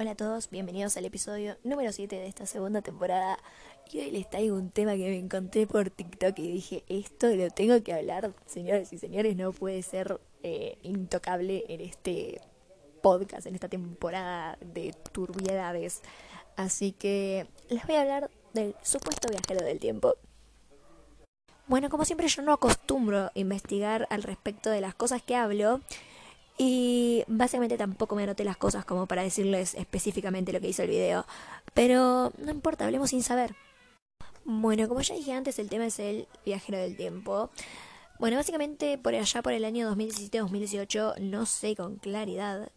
Hola a todos, bienvenidos al episodio número 7 de esta segunda temporada. Y hoy les traigo un tema que me encontré por TikTok y dije, esto lo tengo que hablar, señores y señores, no puede ser eh, intocable en este podcast, en esta temporada de turbiedades. Así que les voy a hablar del supuesto viajero del tiempo. Bueno, como siempre yo no acostumbro investigar al respecto de las cosas que hablo, y básicamente tampoco me anoté las cosas como para decirles específicamente lo que hizo el video. Pero no importa, hablemos sin saber. Bueno, como ya dije antes, el tema es el viajero del tiempo. Bueno, básicamente por allá por el año 2017-2018, no sé con claridad,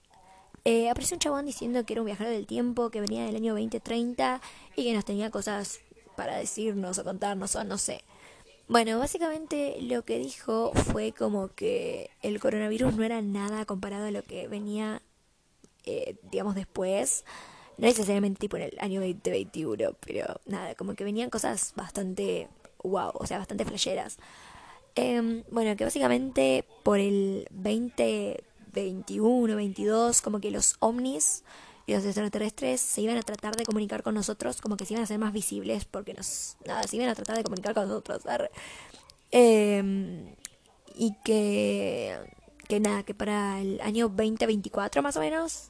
eh, apareció un chabón diciendo que era un viajero del tiempo, que venía del año 2030 y que nos tenía cosas para decirnos o contarnos o no sé. Bueno, básicamente lo que dijo fue como que el coronavirus no era nada comparado a lo que venía, eh, digamos, después. No necesariamente tipo en el año 2021, pero nada, como que venían cosas bastante wow, o sea, bastante flasheras. Em, bueno, que básicamente por el 2021, 22, como que los ovnis y extraterrestres se iban a tratar de comunicar con nosotros, como que se iban a hacer más visibles, porque nos, nada, se iban a tratar de comunicar con nosotros. Eh, y que, que nada, que para el año 2024 más o menos,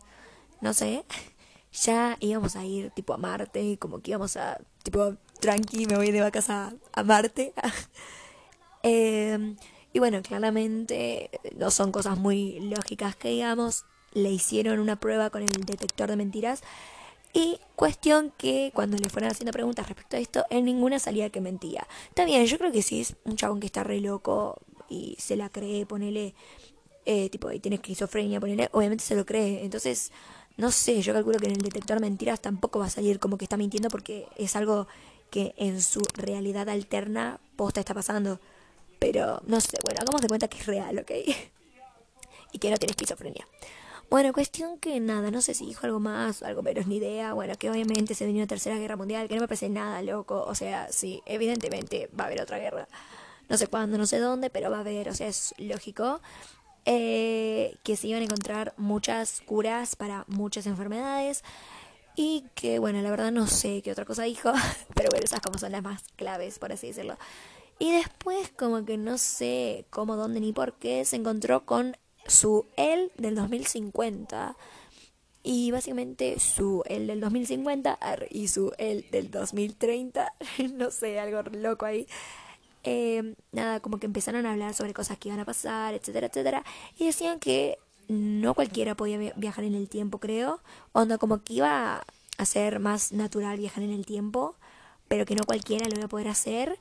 no sé, ya íbamos a ir tipo a Marte, como que íbamos a, tipo, tranqui, me voy de vacas a, a Marte. eh, y bueno, claramente no son cosas muy lógicas que digamos, le hicieron una prueba con el detector de mentiras. Y cuestión que cuando le fueron haciendo preguntas respecto a esto, en ninguna salía que mentía. Está bien, yo creo que si es un chabón que está re loco y se la cree, ponele, eh, tipo, y tiene esquizofrenia, ponele, obviamente se lo cree. Entonces, no sé, yo calculo que en el detector de mentiras tampoco va a salir como que está mintiendo porque es algo que en su realidad alterna posta está pasando. Pero, no sé, bueno, hagamos de cuenta que es real, ¿ok? y que no tiene esquizofrenia. Bueno, cuestión que nada, no sé si dijo algo más, algo menos, ni idea. Bueno, que obviamente se vino una tercera guerra mundial, que no me parece nada loco. O sea, sí, evidentemente va a haber otra guerra. No sé cuándo, no sé dónde, pero va a haber, o sea, es lógico. Eh, que se iban a encontrar muchas curas para muchas enfermedades. Y que, bueno, la verdad no sé qué otra cosa dijo, pero bueno, esas como son las más claves, por así decirlo. Y después, como que no sé cómo, dónde ni por qué, se encontró con su él del 2050 y básicamente su él del 2050 y su él del 2030, no sé, algo loco ahí. Eh, nada, como que empezaron a hablar sobre cosas que iban a pasar, etcétera, etcétera. Y decían que no cualquiera podía viajar en el tiempo, creo. Onda, como que iba a ser más natural viajar en el tiempo, pero que no cualquiera lo iba a poder hacer.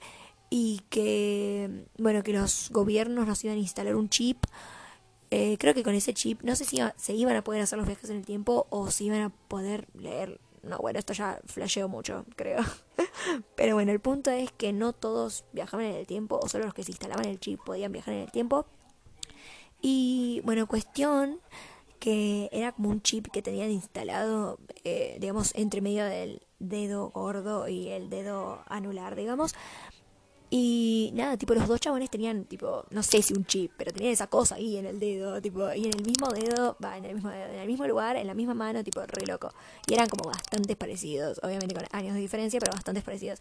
Y que, bueno, que los gobiernos nos iban a instalar un chip eh, creo que con ese chip, no sé si se iban a poder hacer los viajes en el tiempo o si iban a poder leer. No, bueno, esto ya flasheó mucho, creo. Pero bueno, el punto es que no todos viajaban en el tiempo, o solo los que se instalaban el chip podían viajar en el tiempo. Y bueno, cuestión que era como un chip que tenían instalado, eh, digamos, entre medio del dedo gordo y el dedo anular, digamos, y nada, tipo, los dos chabones tenían, tipo, no sé si un chip, pero tenían esa cosa ahí en el dedo, tipo, y en el mismo dedo, va, en el mismo dedo, en el mismo lugar, en la misma mano, tipo, re loco. Y eran como bastante parecidos, obviamente con años de diferencia, pero bastante parecidos.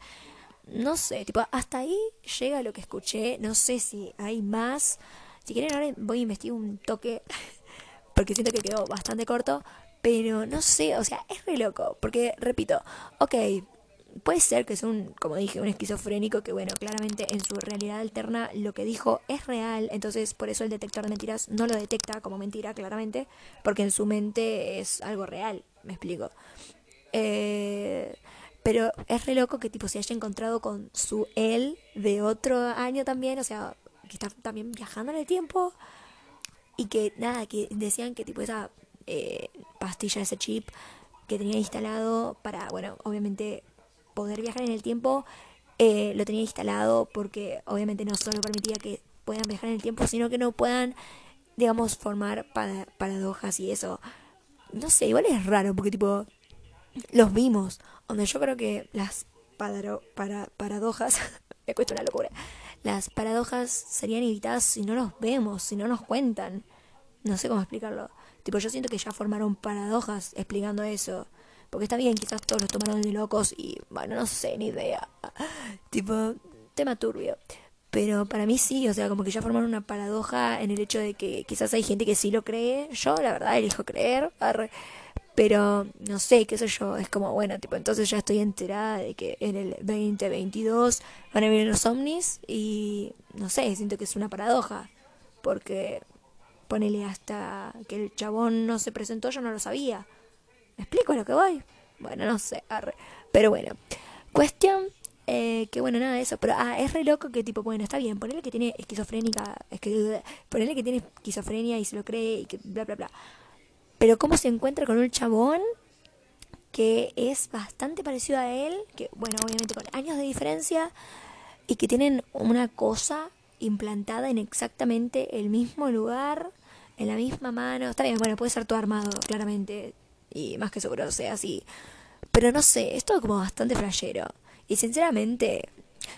No sé, tipo, hasta ahí llega lo que escuché, no sé si hay más. Si quieren, ahora voy a investigar un toque, porque siento que quedó bastante corto, pero no sé, o sea, es re loco, porque, repito, ok, puede ser que sea un, como dije, un esquizofrénico que, bueno, claramente en su realidad alterna lo que dijo es real, entonces por eso el detector de mentiras no lo detecta como mentira, claramente, porque en su mente es algo real, me explico. Eh, pero es re loco que tipo se haya encontrado con su él de otro año también, o sea, que está también viajando en el tiempo y que nada, que decían que tipo esa eh, pastilla, ese chip que tenía instalado para, bueno, obviamente poder viajar en el tiempo eh, lo tenía instalado porque obviamente no solo permitía que puedan viajar en el tiempo, sino que no puedan, digamos, formar paradojas y eso. No sé, igual es raro porque tipo, los vimos, donde yo creo que las para, paradojas, me cuesta una locura, las paradojas serían evitadas si no los vemos, si no nos cuentan. No sé cómo explicarlo. Tipo, yo siento que ya formaron paradojas explicando eso. Porque está bien, quizás todos los tomaron de locos y, bueno, no sé, ni idea. tipo, tema turbio. Pero para mí sí, o sea, como que ya formaron una paradoja en el hecho de que quizás hay gente que sí lo cree. Yo, la verdad, elijo creer. Pero no sé, qué sé yo. Es como, bueno, tipo, entonces ya estoy enterada de que en el 2022 van a venir los ovnis. Y no sé, siento que es una paradoja. Porque ponele hasta que el chabón no se presentó, yo no lo sabía. ¿Me explico a lo que voy? Bueno, no sé. Pero bueno, cuestión eh, que bueno, nada de eso, pero ah, es re loco que tipo, bueno, está bien, ponerle que tiene esquizofrénica, es que, ponerle que tiene esquizofrenia y se lo cree y que bla, bla, bla. Pero cómo se encuentra con un chabón que es bastante parecido a él, que bueno, obviamente con años de diferencia, y que tienen una cosa implantada en exactamente el mismo lugar, en la misma mano. Está bien, bueno, puede ser todo armado, claramente, y más que seguro sea así. Pero no sé, es como bastante flashero. Y sinceramente,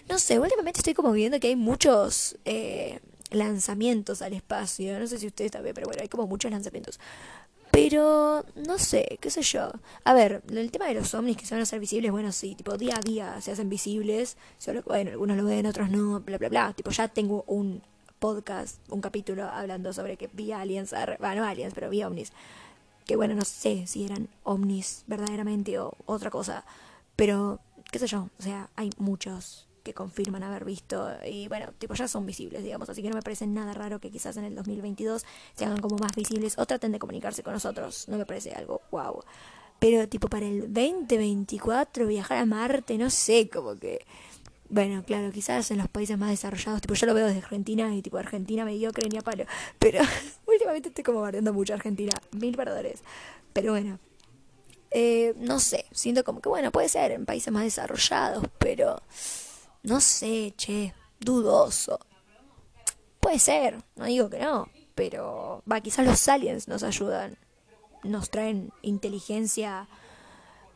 no sé, últimamente estoy como viendo que hay muchos eh, lanzamientos al espacio. No sé si ustedes también, pero bueno, hay como muchos lanzamientos. Pero, no sé, qué sé yo. A ver, el tema de los ovnis que se van a hacer visibles, bueno, sí, tipo día a día se hacen visibles. Solo, bueno, algunos lo ven, otros no, bla, bla, bla. Tipo, ya tengo un podcast, un capítulo hablando sobre que vi aliens, bueno, no aliens, pero vi ovnis. Que bueno, no sé si eran ovnis verdaderamente o otra cosa. Pero qué sé yo, o sea, hay muchos que confirman haber visto y bueno, tipo ya son visibles, digamos, así que no me parece nada raro que quizás en el 2022 se hagan como más visibles o traten de comunicarse con nosotros, no me parece algo wow. Pero tipo para el 2024 viajar a Marte, no sé, como que bueno, claro, quizás en los países más desarrollados, tipo yo lo veo desde Argentina y tipo Argentina mediocre ni a palo, pero estoy como barriendo mucho Argentina, mil perdedores. Pero bueno, eh, no sé, siento como que bueno, puede ser en países más desarrollados, pero no sé, che, dudoso. Puede ser, no digo que no, pero va, quizás los aliens nos ayudan, nos traen inteligencia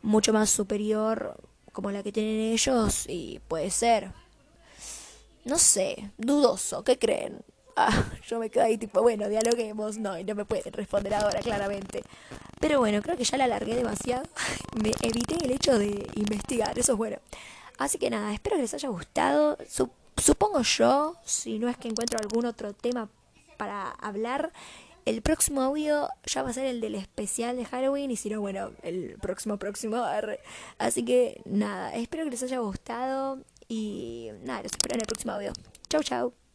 mucho más superior como la que tienen ellos y puede ser. No sé, dudoso, ¿qué creen? Ah, yo me quedo ahí tipo, bueno, dialoguemos, no, y no me pueden responder ahora claramente. Pero bueno, creo que ya la alargué demasiado. Me evité el hecho de investigar, eso es bueno. Así que nada, espero que les haya gustado. supongo yo, si no es que encuentro algún otro tema para hablar, el próximo audio ya va a ser el del especial de Halloween y si no, bueno, el próximo próximo. Así que nada, espero que les haya gustado y nada, los espero en el próximo audio. Chau, chau.